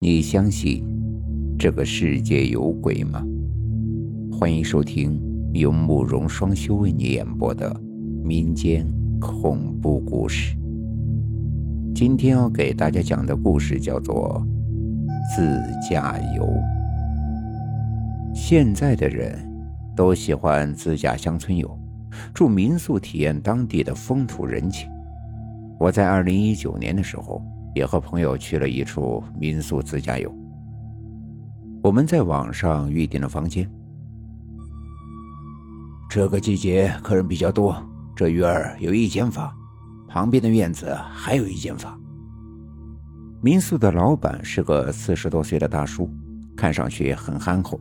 你相信这个世界有鬼吗？欢迎收听由慕容双修为你演播的民间恐怖故事。今天要给大家讲的故事叫做《自驾游》。现在的人都喜欢自驾乡村游，住民宿体验当地的风土人情。我在二零一九年的时候。也和朋友去了一处民宿自驾游。我们在网上预订了房间。这个季节客人比较多，这院儿有一间房，旁边的院子还有一间房。民宿的老板是个四十多岁的大叔，看上去很憨厚。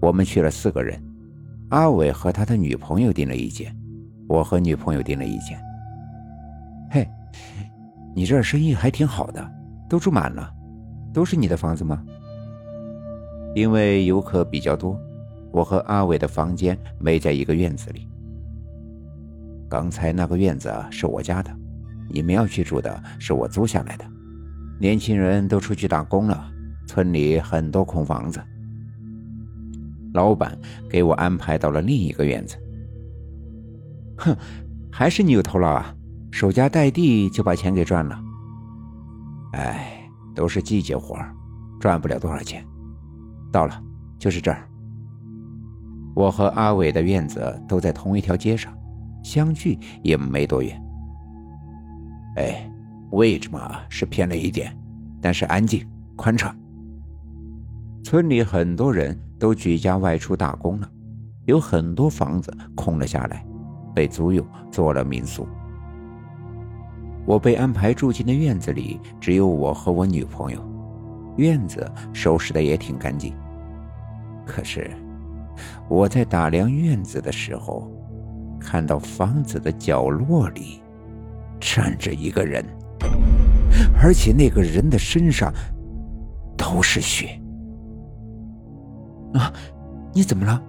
我们去了四个人，阿伟和他的女朋友订了一间，我和女朋友订了一间。嘿。你这儿生意还挺好的，都住满了，都是你的房子吗？因为游客比较多，我和阿伟的房间没在一个院子里。刚才那个院子是我家的，你们要去住的是我租下来的。年轻人都出去打工了，村里很多空房子，老板给我安排到了另一个院子。哼，还是你有头脑啊！守家待地就把钱给赚了，哎，都是季节活赚不了多少钱。到了，就是这儿。我和阿伟的院子都在同一条街上，相距也没多远。哎，位置嘛是偏了一点，但是安静宽敞。村里很多人都举家外出打工了，有很多房子空了下来，被租用做了民宿。我被安排住进的院子里，只有我和我女朋友。院子收拾的也挺干净。可是我在打量院子的时候，看到房子的角落里站着一个人，而且那个人的身上都是血。啊，你怎么了？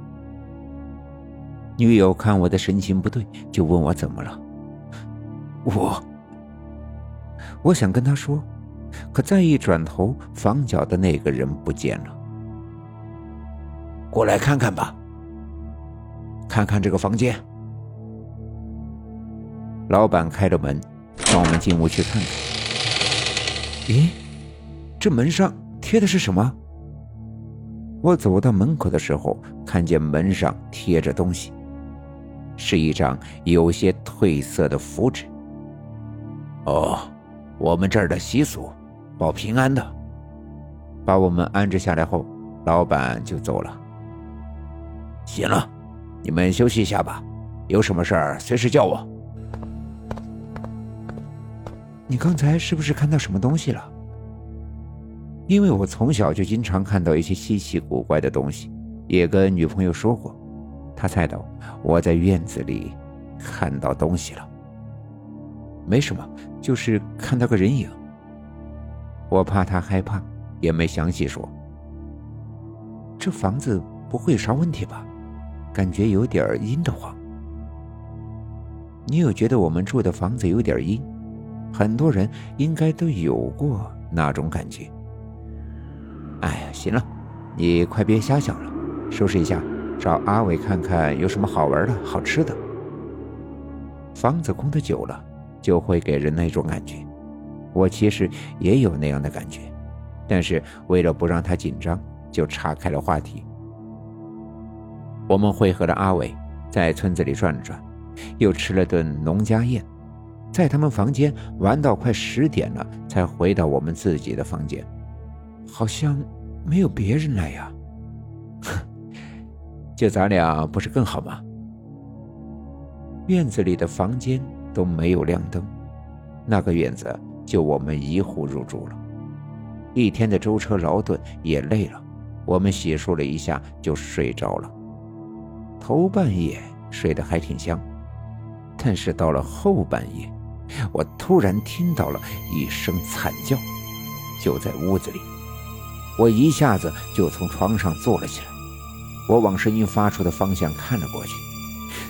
女友看我的神情不对，就问我怎么了。我。我想跟他说，可再一转头，房角的那个人不见了。过来看看吧，看看这个房间。老板开着门，让我们进屋去看看。咦，这门上贴的是什么？我走到门口的时候，看见门上贴着东西，是一张有些褪色的符纸。哦。我们这儿的习俗，保平安的。把我们安置下来后，老板就走了。行了，你们休息一下吧，有什么事儿随时叫我。你刚才是不是看到什么东西了？因为我从小就经常看到一些稀奇古怪的东西，也跟女朋友说过，她猜到我在院子里看到东西了。没什么，就是看到个人影。我怕他害怕，也没详细说。这房子不会有啥问题吧？感觉有点阴得慌。你有觉得我们住的房子有点阴？很多人应该都有过那种感觉。哎呀，行了，你快别瞎想了，收拾一下，找阿伟看看有什么好玩的好吃的。房子空的久了。就会给人那种感觉，我其实也有那样的感觉，但是为了不让他紧张，就岔开了话题。我们会合了阿伟，在村子里转了转，又吃了顿农家宴，在他们房间玩到快十点了，才回到我们自己的房间。好像没有别人来呀，哼，就咱俩不是更好吗？院子里的房间。都没有亮灯，那个院子就我们一户入住了。一天的舟车劳顿也累了，我们洗漱了一下就睡着了。头半夜睡得还挺香，但是到了后半夜，我突然听到了一声惨叫，就在屋子里。我一下子就从床上坐了起来，我往声音发出的方向看了过去。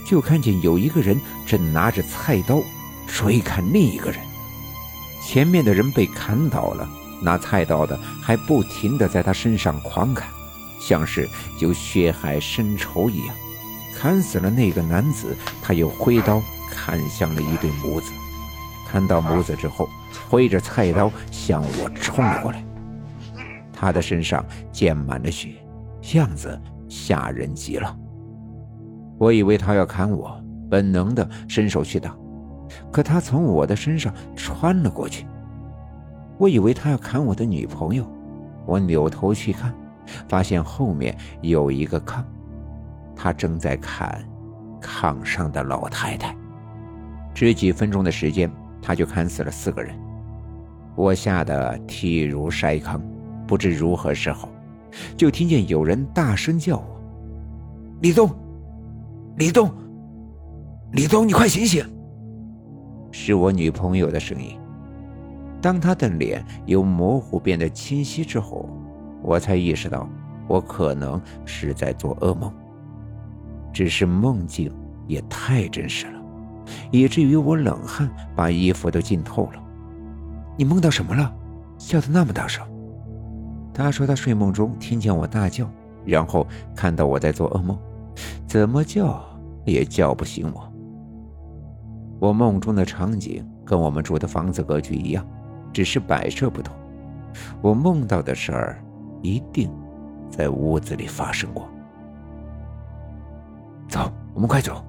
就看见有一个人正拿着菜刀追砍另一个人，前面的人被砍倒了，拿菜刀的还不停地在他身上狂砍，像是有血海深仇一样。砍死了那个男子，他又挥刀砍向了一对母子。看到母子之后，挥着菜刀向我冲过来。他的身上溅满了血，样子吓人极了。我以为他要砍我，本能的伸手去挡，可他从我的身上穿了过去。我以为他要砍我的女朋友，我扭头去看，发现后面有一个炕，他正在砍炕上的老太太。只几分钟的时间，他就砍死了四个人，我吓得体如筛糠，不知如何是好，就听见有人大声叫我：“李东，李东，李东，你快醒醒！”是我女朋友的声音。当她的脸由模糊变得清晰之后，我才意识到我可能是在做噩梦。只是梦境也太真实了，以至于我冷汗把衣服都浸透了。你梦到什么了？叫的那么大声？他说他睡梦中听见我大叫，然后看到我在做噩梦，怎么叫也叫不醒我。我梦中的场景跟我们住的房子格局一样。只是摆设不同，我梦到的事儿一定在屋子里发生过。走，我们快走，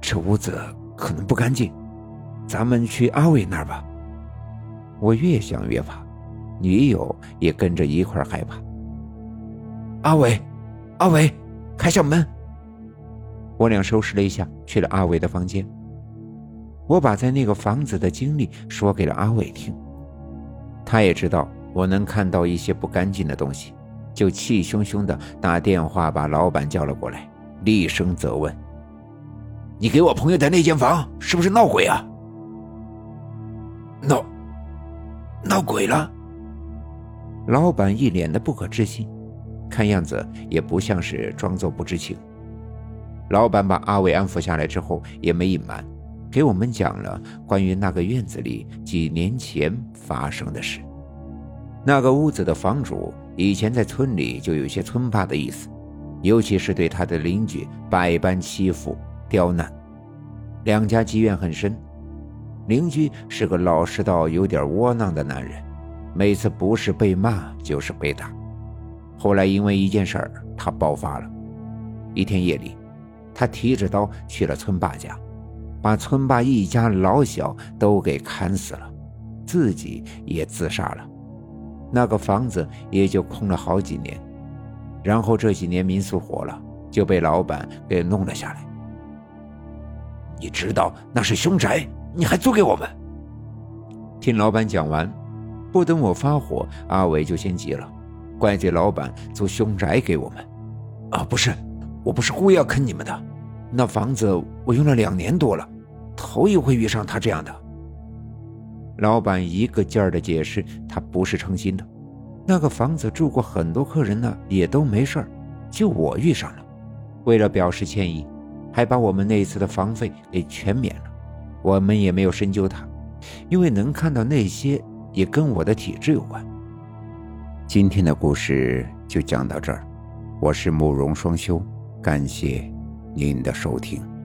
这屋子可能不干净，咱们去阿伟那儿吧。我越想越怕，女友也跟着一块害怕。阿伟，阿伟，开下门。我俩收拾了一下，去了阿伟的房间。我把在那个房子的经历说给了阿伟听。他也知道我能看到一些不干净的东西，就气汹汹的打电话把老板叫了过来，厉声责问：“你给我朋友的那间房是不是闹鬼啊？闹闹鬼了？”老板一脸的不可置信，看样子也不像是装作不知情。老板把阿伟安抚下来之后，也没隐瞒。给我们讲了关于那个院子里几年前发生的事。那个屋子的房主以前在村里就有些村霸的意思，尤其是对他的邻居百般欺负刁难，两家积怨很深。邻居是个老实到有点窝囊的男人，每次不是被骂就是被打。后来因为一件事儿，他爆发了。一天夜里，他提着刀去了村霸家。把村霸一家老小都给砍死了，自己也自杀了，那个房子也就空了好几年。然后这几年民宿火了，就被老板给弄了下来。你知道那是凶宅，你还租给我们？听老板讲完，不等我发火，阿伟就先急了，怪罪老板租凶宅给我们。啊，不是，我不是故意要坑你们的。那房子我用了两年多了，头一回遇上他这样的。老板一个劲儿的解释，他不是诚心的。那个房子住过很多客人呢，也都没事儿，就我遇上了。为了表示歉意，还把我们那次的房费给全免了。我们也没有深究他，因为能看到那些也跟我的体质有关。今天的故事就讲到这儿，我是慕容双修，感谢。您的收听。